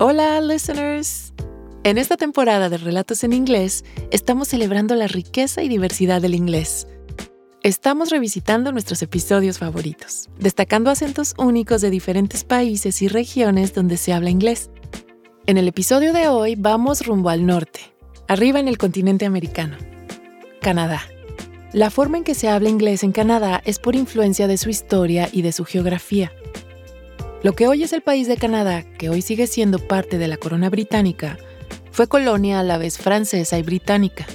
Hola, listeners. En esta temporada de Relatos en Inglés, estamos celebrando la riqueza y diversidad del inglés. Estamos revisitando nuestros episodios favoritos, destacando acentos únicos de diferentes países y regiones donde se habla inglés. En el episodio de hoy vamos rumbo al norte, arriba en el continente americano, Canadá. La forma en que se habla inglés en Canadá es por influencia de su historia y de su geografía. Lo que hoy es el país de Canadá, que hoy sigue siendo parte de la corona británica, fue colonia a la vez francesa y británica.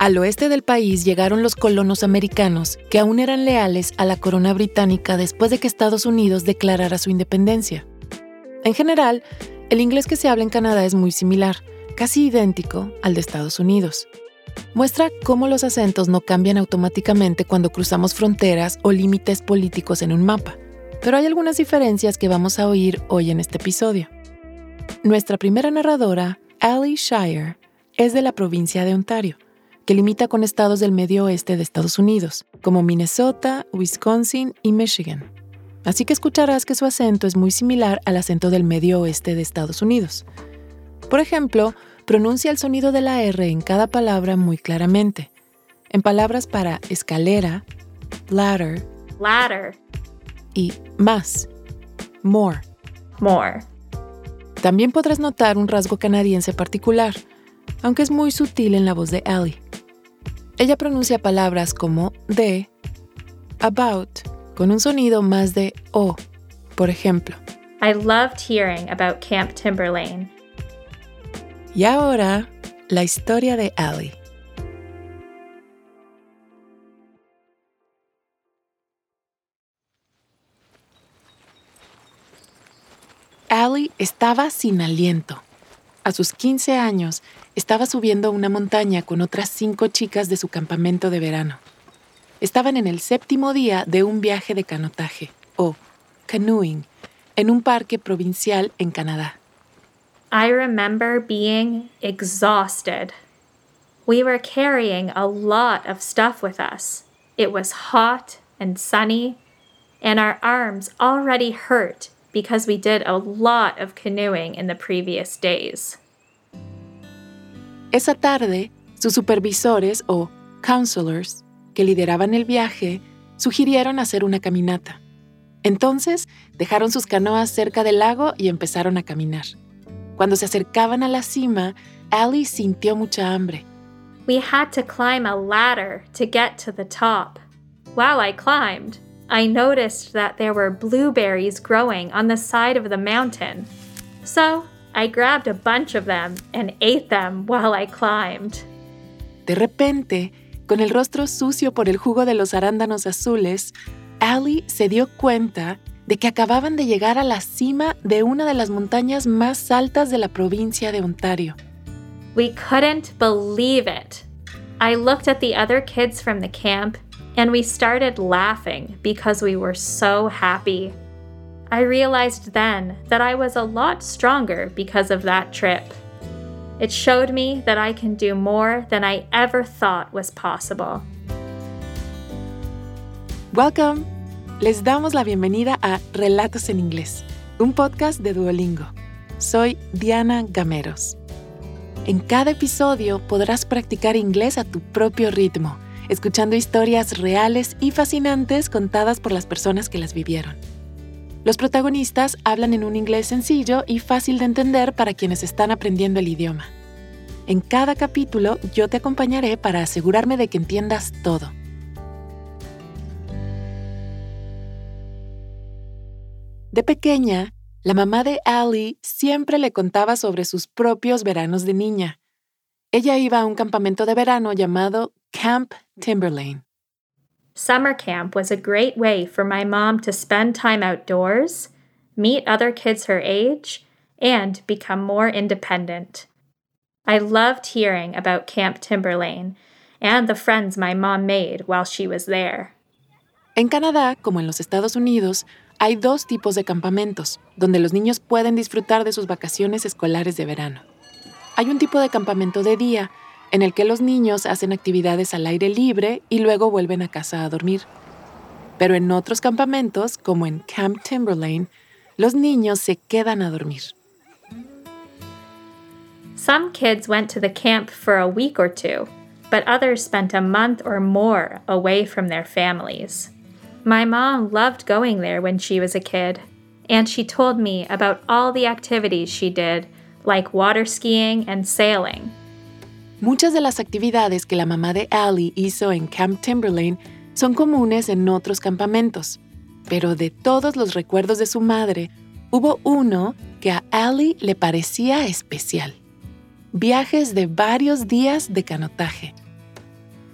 Al oeste del país llegaron los colonos americanos que aún eran leales a la corona británica después de que Estados Unidos declarara su independencia. En general, el inglés que se habla en Canadá es muy similar, casi idéntico al de Estados Unidos. Muestra cómo los acentos no cambian automáticamente cuando cruzamos fronteras o límites políticos en un mapa, pero hay algunas diferencias que vamos a oír hoy en este episodio. Nuestra primera narradora, Ali Shire, es de la provincia de Ontario que limita con estados del medio oeste de Estados Unidos, como Minnesota, Wisconsin y Michigan. Así que escucharás que su acento es muy similar al acento del medio oeste de Estados Unidos. Por ejemplo, pronuncia el sonido de la R en cada palabra muy claramente. En palabras para escalera, ladder, ladder y más, more. More. También podrás notar un rasgo canadiense particular, aunque es muy sutil en la voz de Ellie. Ella pronuncia palabras como de, about, con un sonido más de o. Por ejemplo, I loved hearing about Camp Timberlane. Y ahora, la historia de Allie. Allie estaba sin aliento. A sus 15 años, estaba subiendo una montaña con otras cinco chicas de su campamento de verano. Estaban en el séptimo día de un viaje de canotaje, o canoeing, en un parque provincial en Canadá. I remember being exhausted. We were carrying a lot of stuff with us. It was hot and sunny, and our arms already hurt because we did a lot of canoeing in the previous days. Esa tarde, sus supervisores o counselors, que lideraban el viaje, sugirieron hacer una caminata. Entonces, dejaron sus canoas cerca del lago y empezaron a caminar. Cuando se acercaban a la cima, Allie sintió mucha hambre. We had to climb a ladder to get to the top. While I climbed, I noticed that there were blueberries growing on the side of the mountain. So I grabbed a bunch of them and ate them while I climbed. De repente, con el rostro sucio por el jugo de los arándanos azules, Allie se dio cuenta de que acababan de llegar a la cima de una de las montañas más altas de la provincia de Ontario. We couldn't believe it. I looked at the other kids from the camp and we started laughing because we were so happy. I realized then that I was a lot stronger because of that trip. It showed me that I can do more than I ever thought was possible. Welcome. Les damos la bienvenida a Relatos en Inglés, un podcast de Duolingo. Soy Diana Gameros. En cada episodio podrás practicar inglés a tu propio ritmo, escuchando historias reales y fascinantes contadas por las personas que las vivieron. Los protagonistas hablan en un inglés sencillo y fácil de entender para quienes están aprendiendo el idioma. En cada capítulo yo te acompañaré para asegurarme de que entiendas todo. De pequeña, la mamá de Allie siempre le contaba sobre sus propios veranos de niña. Ella iba a un campamento de verano llamado Camp Timberlane. Summer camp was a great way for my mom to spend time outdoors, meet other kids her age, and become more independent. I loved hearing about Camp Timberlane and the friends my mom made while she was there. En Canadá, como en los Estados Unidos, hay dos tipos de campamentos, donde los niños pueden disfrutar de sus vacaciones escolares de verano. Hay un tipo de campamento de día, en el que los niños hacen actividades al aire libre y luego vuelven a casa a dormir. Pero en otros campamentos, como en Camp Timberlane, los niños se quedan a dormir. Some kids went to the camp for a week or two, but others spent a month or more away from their families. My mom loved going there when she was a kid, and she told me about all the activities she did, like water skiing and sailing. Muchas de las actividades que la mamá de Allie hizo en Camp Timberlane son comunes en otros campamentos, pero de todos los recuerdos de su madre, hubo uno que a Allie le parecía especial. Viajes de varios días de canotaje.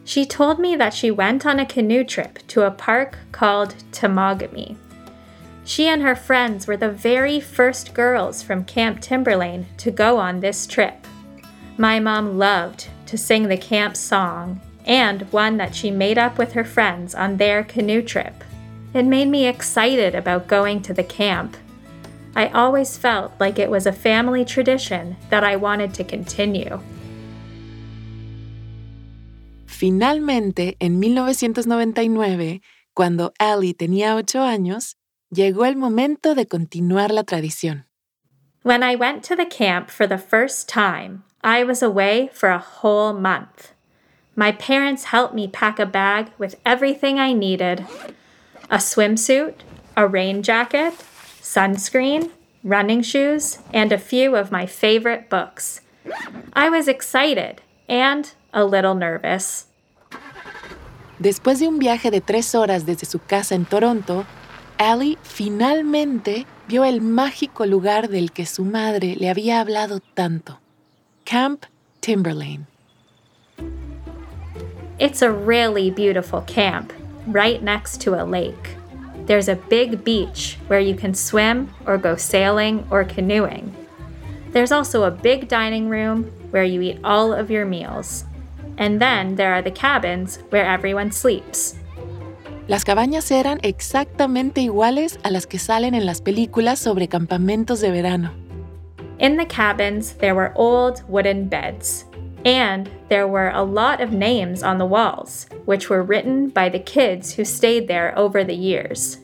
She told me that she went on a canoe trip to a park called Temagami. She and her friends were the very first girls from Camp Timberlane to go on this trip. My mom loved to sing the camp song and one that she made up with her friends on their canoe trip. It made me excited about going to the camp. I always felt like it was a family tradition that I wanted to continue. Finalmente, en 1999, cuando Allie tenía ocho años, llegó el momento de continuar la tradición. When I went to the camp for the first time, I was away for a whole month. My parents helped me pack a bag with everything I needed a swimsuit, a rain jacket, sunscreen, running shoes, and a few of my favorite books. I was excited and a little nervous. Después de un viaje de tres horas desde su casa en Toronto, Allie finalmente vio el mágico lugar del que su madre le había hablado tanto, Camp Timberlane. It's a really beautiful camp, right next to a lake. There's a big beach where you can swim or go sailing or canoeing. There's also a big dining room where you eat all of your meals. And then there are the cabins where everyone sleeps. Las cabañas eran exactamente iguales a las que salen en las películas sobre campamentos de verano. In the cabins, there were old wooden beds, and there were a lot of names on the walls, which were written by the kids who stayed there over the years.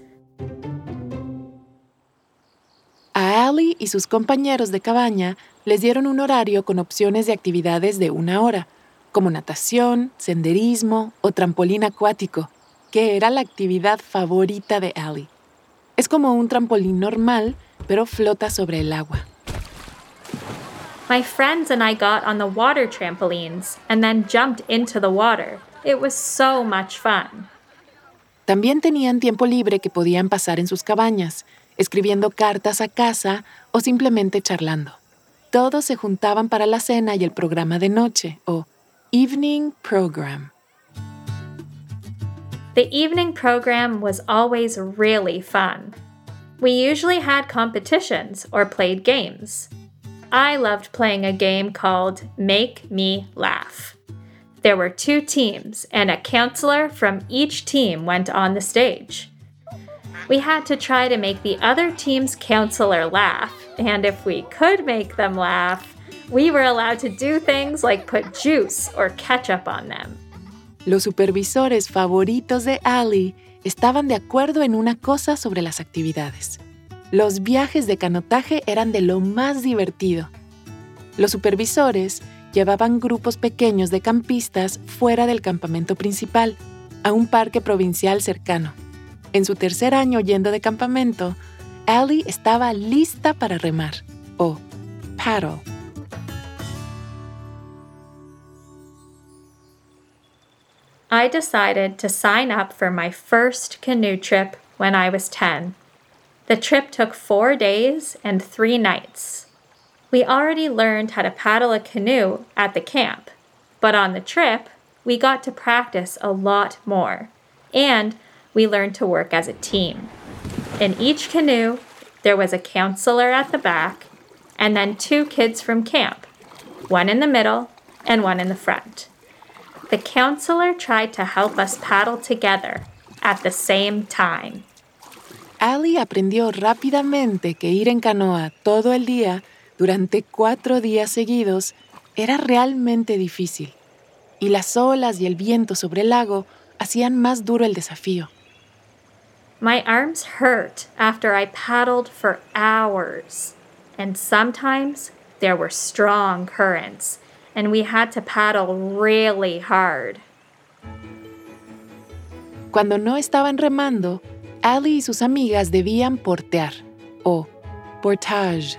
A Allie y sus compañeros de cabaña les dieron un horario con opciones de actividades de una hora, como natación, senderismo o trampolín acuático que era la actividad favorita de Allie. Es como un trampolín normal, pero flota sobre el agua. My friends and I got on the water trampolines and then jumped into the water. It was so much fun. También tenían tiempo libre que podían pasar en sus cabañas, escribiendo cartas a casa o simplemente charlando. Todos se juntaban para la cena y el programa de noche, o Evening Program. The evening program was always really fun. We usually had competitions or played games. I loved playing a game called Make Me Laugh. There were two teams, and a counselor from each team went on the stage. We had to try to make the other team's counselor laugh, and if we could make them laugh, we were allowed to do things like put juice or ketchup on them. Los supervisores favoritos de Allie estaban de acuerdo en una cosa sobre las actividades. Los viajes de canotaje eran de lo más divertido. Los supervisores llevaban grupos pequeños de campistas fuera del campamento principal, a un parque provincial cercano. En su tercer año yendo de campamento, Allie estaba lista para remar, o paddle. I decided to sign up for my first canoe trip when I was 10. The trip took four days and three nights. We already learned how to paddle a canoe at the camp, but on the trip, we got to practice a lot more, and we learned to work as a team. In each canoe, there was a counselor at the back, and then two kids from camp, one in the middle and one in the front. The counselor tried to help us paddle together at the same time. Allie aprendió rápidamente que ir en canoa todo el día durante cuatro días seguidos era realmente difícil, y las olas y el viento sobre el lago hacían más duro el desafío. My arms hurt after I paddled for hours, and sometimes there were strong currents, and we had to paddle really hard. Cuando no estaban remando, Allie y sus amigas debían portear o portage.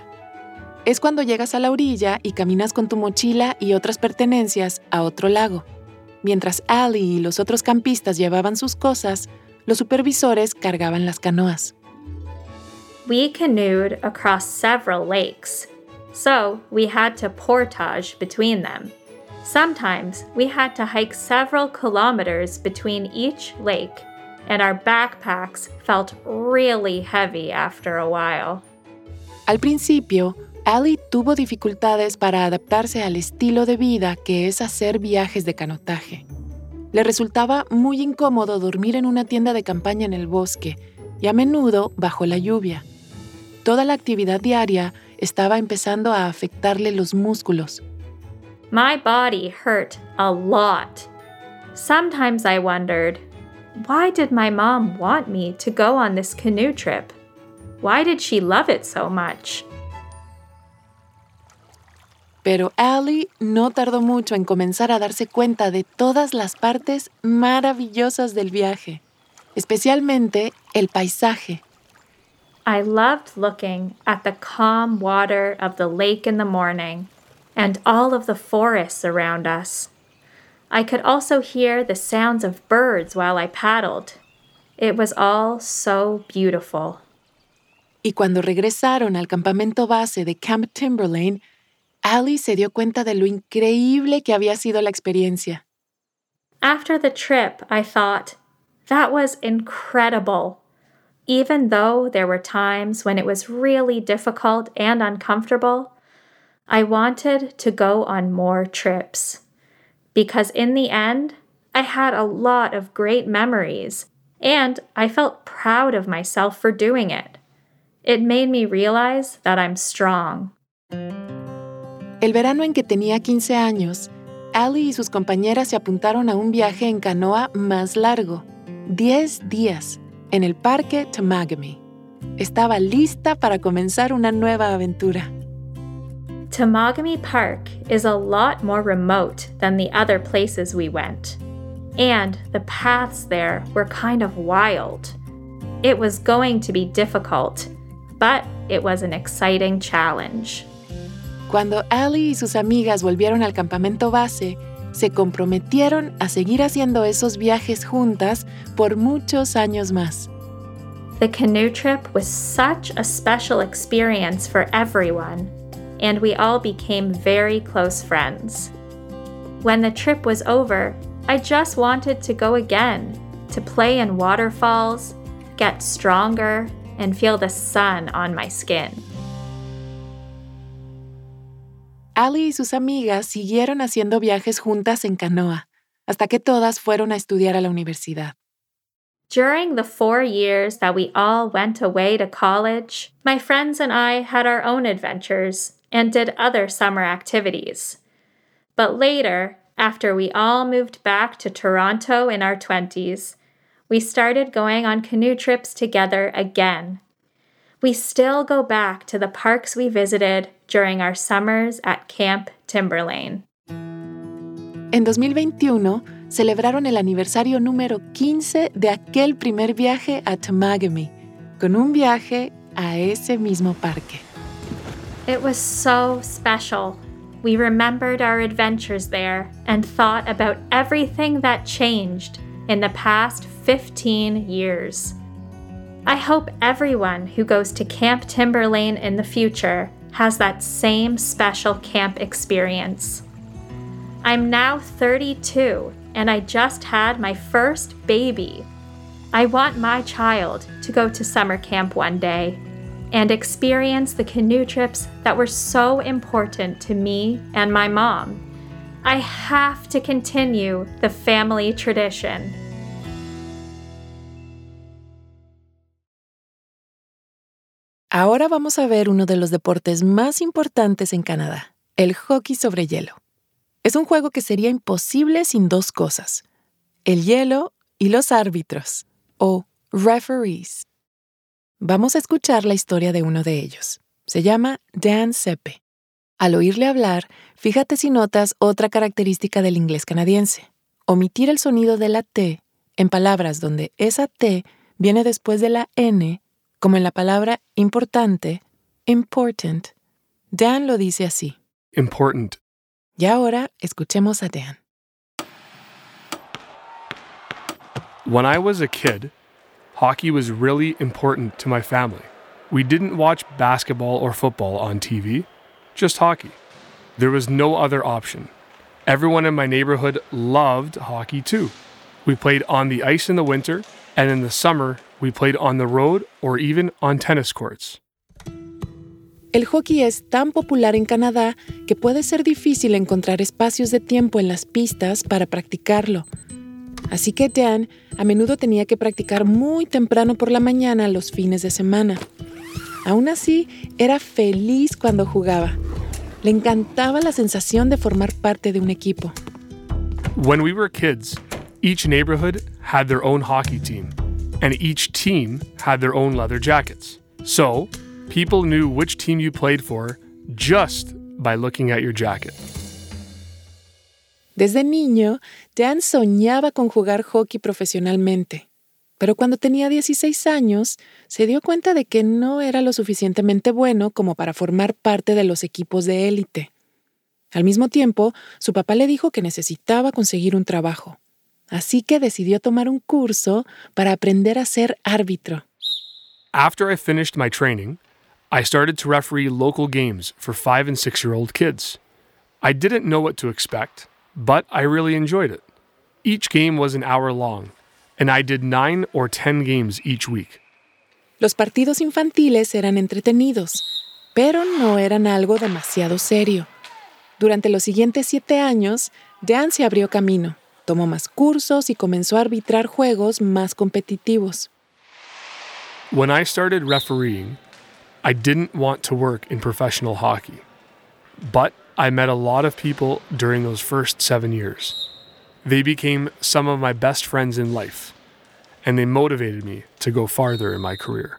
Es cuando llegas a la orilla y caminas con tu mochila y otras pertenencias a otro lago. Mientras Allie y los otros campistas llevaban sus cosas, los supervisores cargaban las canoas. We canoed across several lakes, so we had to portage between them. Sometimes we had to hike several kilometers between each lake, and our backpacks felt really heavy after a while. Al principio, Ali tuvo dificultades para adaptarse al estilo de vida que es hacer viajes de canotaje. Le resultaba muy incómodo dormir en una tienda de campaña en el bosque y a menudo bajo la lluvia. Toda la actividad diaria estaba empezando a afectarle los músculos. My body hurt a lot. Sometimes I wondered, why did my mom want me to go on this canoe trip? Why did she love it so much? Pero Allie no tardó mucho en comenzar a darse cuenta de todas las partes maravillosas del viaje, especialmente el paisaje. I loved looking at the calm water of the lake in the morning and all of the forests around us. I could also hear the sounds of birds while I paddled. It was all so beautiful. Y cuando regresaron al campamento base de Camp Timberlane, Allie se dio cuenta de lo increíble que había sido la experiencia. After the trip, I thought, that was incredible. Even though there were times when it was really difficult and uncomfortable, I wanted to go on more trips. Because in the end, I had a lot of great memories, and I felt proud of myself for doing it. It made me realize that I'm strong. El verano en que tenía 15 años, Allie y sus compañeras se apuntaron a un viaje en canoa más largo, 10 días, en el Parque Temagami. Estaba lista para comenzar una nueva aventura. Temagami Park is a lot more remote than the other places we went, and the paths there were kind of wild. It was going to be difficult, but it was an exciting challenge. Cuando Allie y sus amigas volvieron al campamento base, se comprometieron a seguir haciendo esos viajes juntas por muchos años más. The canoe trip was such a special experience for everyone, and we all became very close friends. When the trip was over, I just wanted to go again, to play in waterfalls, get stronger, and feel the sun on my skin. Allie y sus amigas siguieron haciendo viajes juntas en canoa, hasta que todas fueron a estudiar a la universidad. During the four years that we all went away to college, my friends and I had our own adventures and did other summer activities. But later, after we all moved back to Toronto in our 20s, we started going on canoe trips together again we still go back to the parks we visited during our summers at Camp Timberlane. En 2021 celebraron el aniversario número 15 de aquel primer viaje a Temagami, con un viaje a ese mismo parque. It was so special. We remembered our adventures there and thought about everything that changed in the past 15 years. I hope everyone who goes to Camp Timberlane in the future has that same special camp experience. I'm now 32 and I just had my first baby. I want my child to go to summer camp one day and experience the canoe trips that were so important to me and my mom. I have to continue the family tradition. Ahora vamos a ver uno de los deportes más importantes en Canadá, el hockey sobre hielo. Es un juego que sería imposible sin dos cosas, el hielo y los árbitros, o referees. Vamos a escuchar la historia de uno de ellos. Se llama Dan Sepe. Al oírle hablar, fíjate si notas otra característica del inglés canadiense. Omitir el sonido de la T en palabras donde esa T viene después de la N, como en la palabra importante, important. Dan lo dice así. Important. Y ahora escuchemos a Dan. When I was a kid, hockey was really important to my family. We didn't watch basketball or football on TV, just hockey. There was no other option. Everyone in my neighborhood loved hockey too. We played on the ice in the winter, and in the summer, we played on the road or even on tennis courts. El hockey es tan popular en Canadá que puede ser difícil encontrar espacios de tiempo en las pistas para practicarlo. Así que Dan a menudo tenía que practicar muy temprano por la mañana los fines de semana. Aún así, era feliz cuando jugaba. Le encantaba la sensación de formar parte de un equipo. When we were kids, each neighborhood had their own hockey team, and each team had their own leather jackets. So, people knew which team you played for just by looking at your jacket. Desde niño, Dan soñaba con jugar hockey profesionalmente, pero cuando tenía 16 años se dio cuenta de que no era lo suficientemente bueno como para formar parte de los equipos de élite. Al mismo tiempo, su papá le dijo que necesitaba conseguir un trabajo, así que decidió tomar un curso para aprender a ser árbitro. After I finished my training, I started to referee local games for five and six year old kids. I didn't know what to expect, but I really enjoyed it. Each game was an hour long, and I did nine or ten games each week. Los partidos infantiles eran entretenidos, pero no eran algo demasiado serio. Durante los siguientes siete años, Dan se abrió camino, tomó más cursos y comenzó a arbitrar juegos más competitivos. When I started refereeing, I didn't want to work in professional hockey, but I met a lot of people during those first seven years. They became some of my best friends in life, and they motivated me to go farther in my career.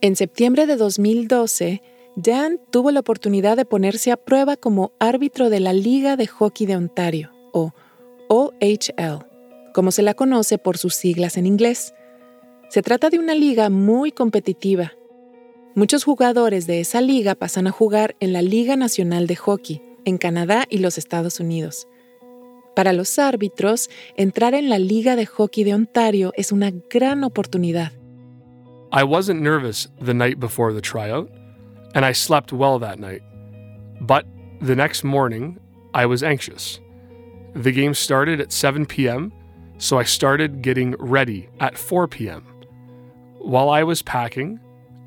En septiembre de 2012, Dan tuvo la oportunidad de ponerse a prueba como árbitro de la Liga de Hockey de Ontario, o OHL, como se la conoce por sus siglas en inglés. Se trata de una liga muy competitiva. Muchos jugadores de esa liga pasan a jugar en la Liga Nacional de Hockey, en Canadá y los Estados Unidos. Para los árbitros, entrar en la Liga de Hockey de Ontario es una gran oportunidad. I wasn't nervous the night before the tryout, and I slept well that night. But the next morning, I was anxious. The game started at 7 p.m., so I started getting ready at 4 p.m. While I was packing,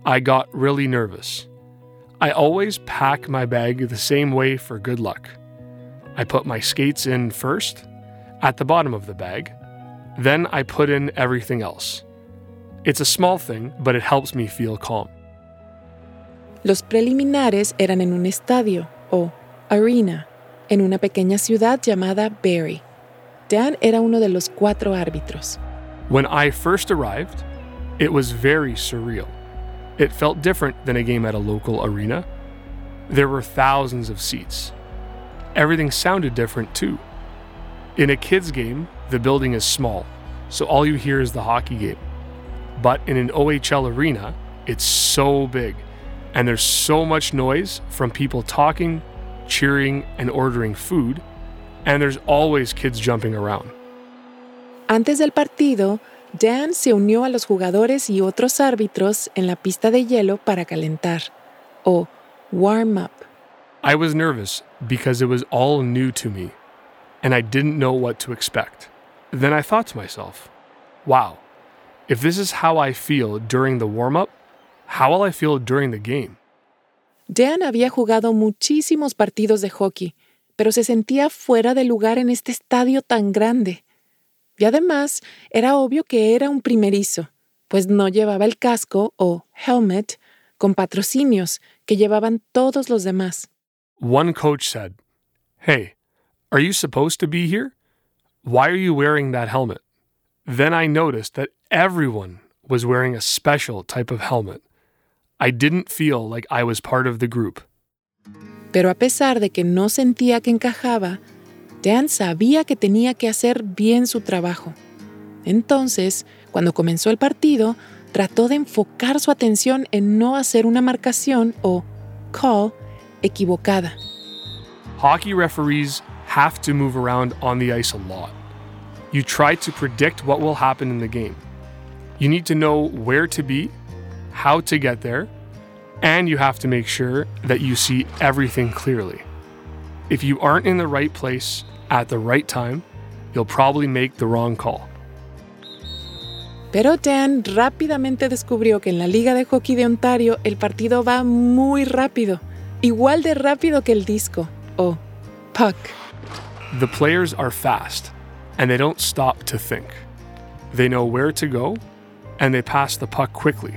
I got really nervous. I always pack my bag the same way for good luck. I put my skates in first, at the bottom of the bag. Then I put in everything else. It's a small thing, but it helps me feel calm. Los preliminares eran en un estadio, o arena, en una pequeña ciudad llamada Barrie. Dan era uno de los cuatro árbitros. When I first arrived, it was very surreal. It felt different than a game at a local arena. There were thousands of seats. Everything sounded different too. In a kids' game, the building is small, so all you hear is the hockey game. But in an OHL arena, it's so big, and there's so much noise from people talking, cheering, and ordering food, and there's always kids jumping around. Antes del partido, Dan se unió a los jugadores y otros árbitros en la pista de hielo para calentar, o warm up. I was nervous because it was all new to me, and I didn't know what to expect. Then I thought to myself, wow, if this is how I feel during the warm up, how will I feel during the game? Dan había jugado muchísimos partidos de hockey, pero se sentía fuera de lugar en este estadio tan grande. Y además, era obvio que era un primerizo, pues no llevaba el casco o helmet con patrocinios que llevaban todos los demás. One coach said, Hey, are you supposed to be here? Why are you wearing that helmet? Then I noticed that everyone was wearing a special type of helmet. I didn't feel like I was part of the group. Pero a pesar de que no sentía que encajaba, Dan sabía que tenía que hacer bien su trabajo. Entonces, cuando comenzó el partido, trató de enfocar su atención en no hacer una marcación o call equivocada. Hockey referees have to move around on the ice a lot. You try to predict what will happen in the game. You need to know where to be, how to get there, and you have to make sure that you see everything clearly. If you aren't in the right place at the right time, you'll probably make the wrong call. Pero Dan rápidamente descubrió que en la Liga de Hockey de Ontario el partido va muy rápido, igual de rápido que el disco o puck. The players are fast and they don't stop to think. They know where to go and they pass the puck quickly.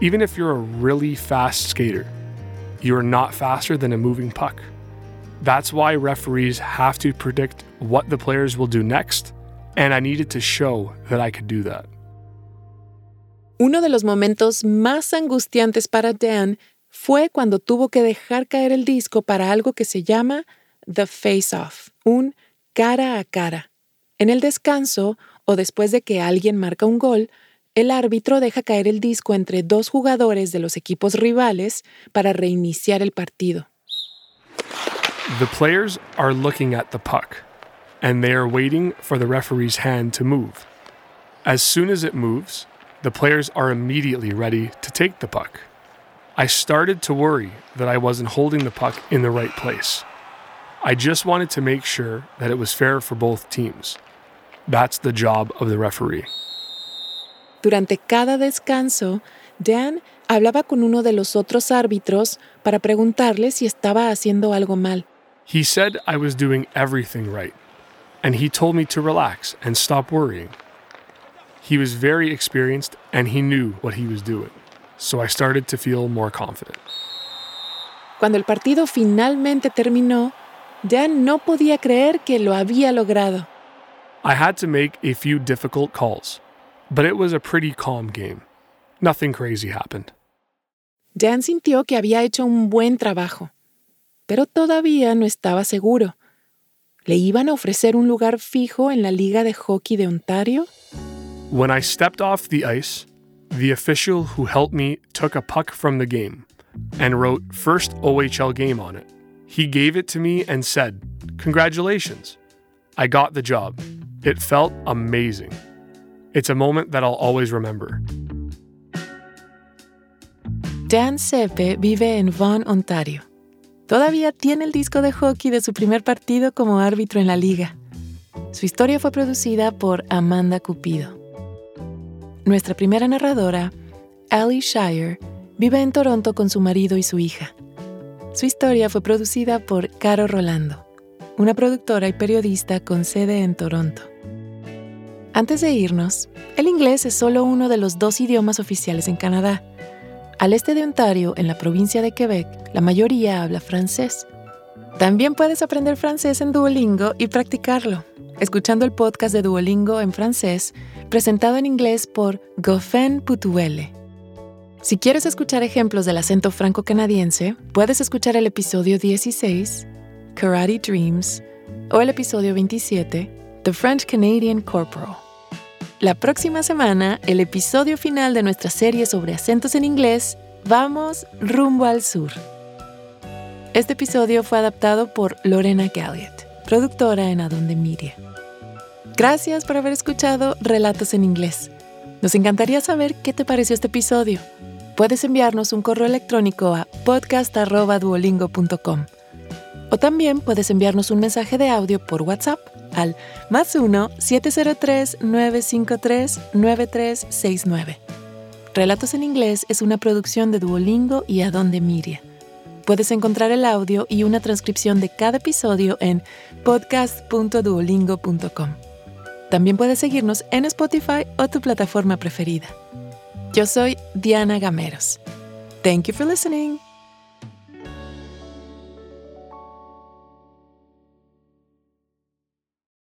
Even if you're a really fast skater, you are not faster than a moving puck. That's why referees have to predict what the players will do next, and I needed to show that I could do that. Uno de los momentos más angustiantes para Dan fue cuando tuvo que dejar caer el disco para algo que se llama The Face Off, un cara a cara. En el descanso, o después de que alguien marca un gol, el árbitro deja caer el disco entre dos jugadores de los equipos rivales para reiniciar el partido. The players are looking at the puck, and they are waiting for the referee's hand to move. As soon as it moves, the players are immediately ready to take the puck. I started to worry that I wasn't holding the puck in the right place. I just wanted to make sure that it was fair for both teams. That's the job of the referee. Durante cada descanso, Dan hablaba con uno de los otros árbitros para preguntarle si estaba haciendo algo mal. He said I was doing everything right, and he told me to relax and stop worrying. He was very experienced and he knew what he was doing, so I started to feel more confident. Cuando el partido finalmente terminó, Dan no podía creer que lo había logrado. I had to make a few difficult calls, but it was a pretty calm game. Nothing crazy happened. Dan sintió que había hecho un buen trabajo, pero todavía no estaba seguro. ¿Le iban a ofrecer un lugar fijo en la Liga de Hockey de Ontario? When I stepped off the ice, the official who helped me took a puck from the game and wrote first OHL game on it. He gave it to me and said, Congratulations. I got the job. It felt amazing. It's a moment that I'll always remember. Dan Sepe vive en Vaughan, Ontario. Todavía tiene el disco de hockey de su primer partido como árbitro en la liga. Su historia fue producida por Amanda Cupido. Nuestra primera narradora, Ali Shire, vive en Toronto con su marido y su hija. Su historia fue producida por Caro Rolando, una productora y periodista con sede en Toronto. Antes de irnos, el inglés es solo uno de los dos idiomas oficiales en Canadá. Al este de Ontario, en la provincia de Quebec, la mayoría habla francés. También puedes aprender francés en Duolingo y practicarlo, escuchando el podcast de Duolingo en francés, presentado en inglés por Goffin Putuele. Si quieres escuchar ejemplos del acento franco-canadiense, puedes escuchar el episodio 16, Karate Dreams, o el episodio 27, The French Canadian Corporal. La próxima semana, el episodio final de nuestra serie sobre acentos en inglés, Vamos rumbo al sur. Este episodio fue adaptado por Lorena Galliot, productora en Adonde Media. Gracias por haber escuchado Relatos en Inglés. Nos encantaría saber qué te pareció este episodio. Puedes enviarnos un correo electrónico a podcast.duolingo.com o también puedes enviarnos un mensaje de audio por WhatsApp al más 1-703-953-9369. Relatos en Inglés es una producción de Duolingo y Adonde Media. Puedes encontrar el audio y una transcripción de cada episodio en podcast.duolingo.com. También puedes seguirnos en Spotify o tu plataforma preferida. Yo soy Diana Gameros. Thank you for listening.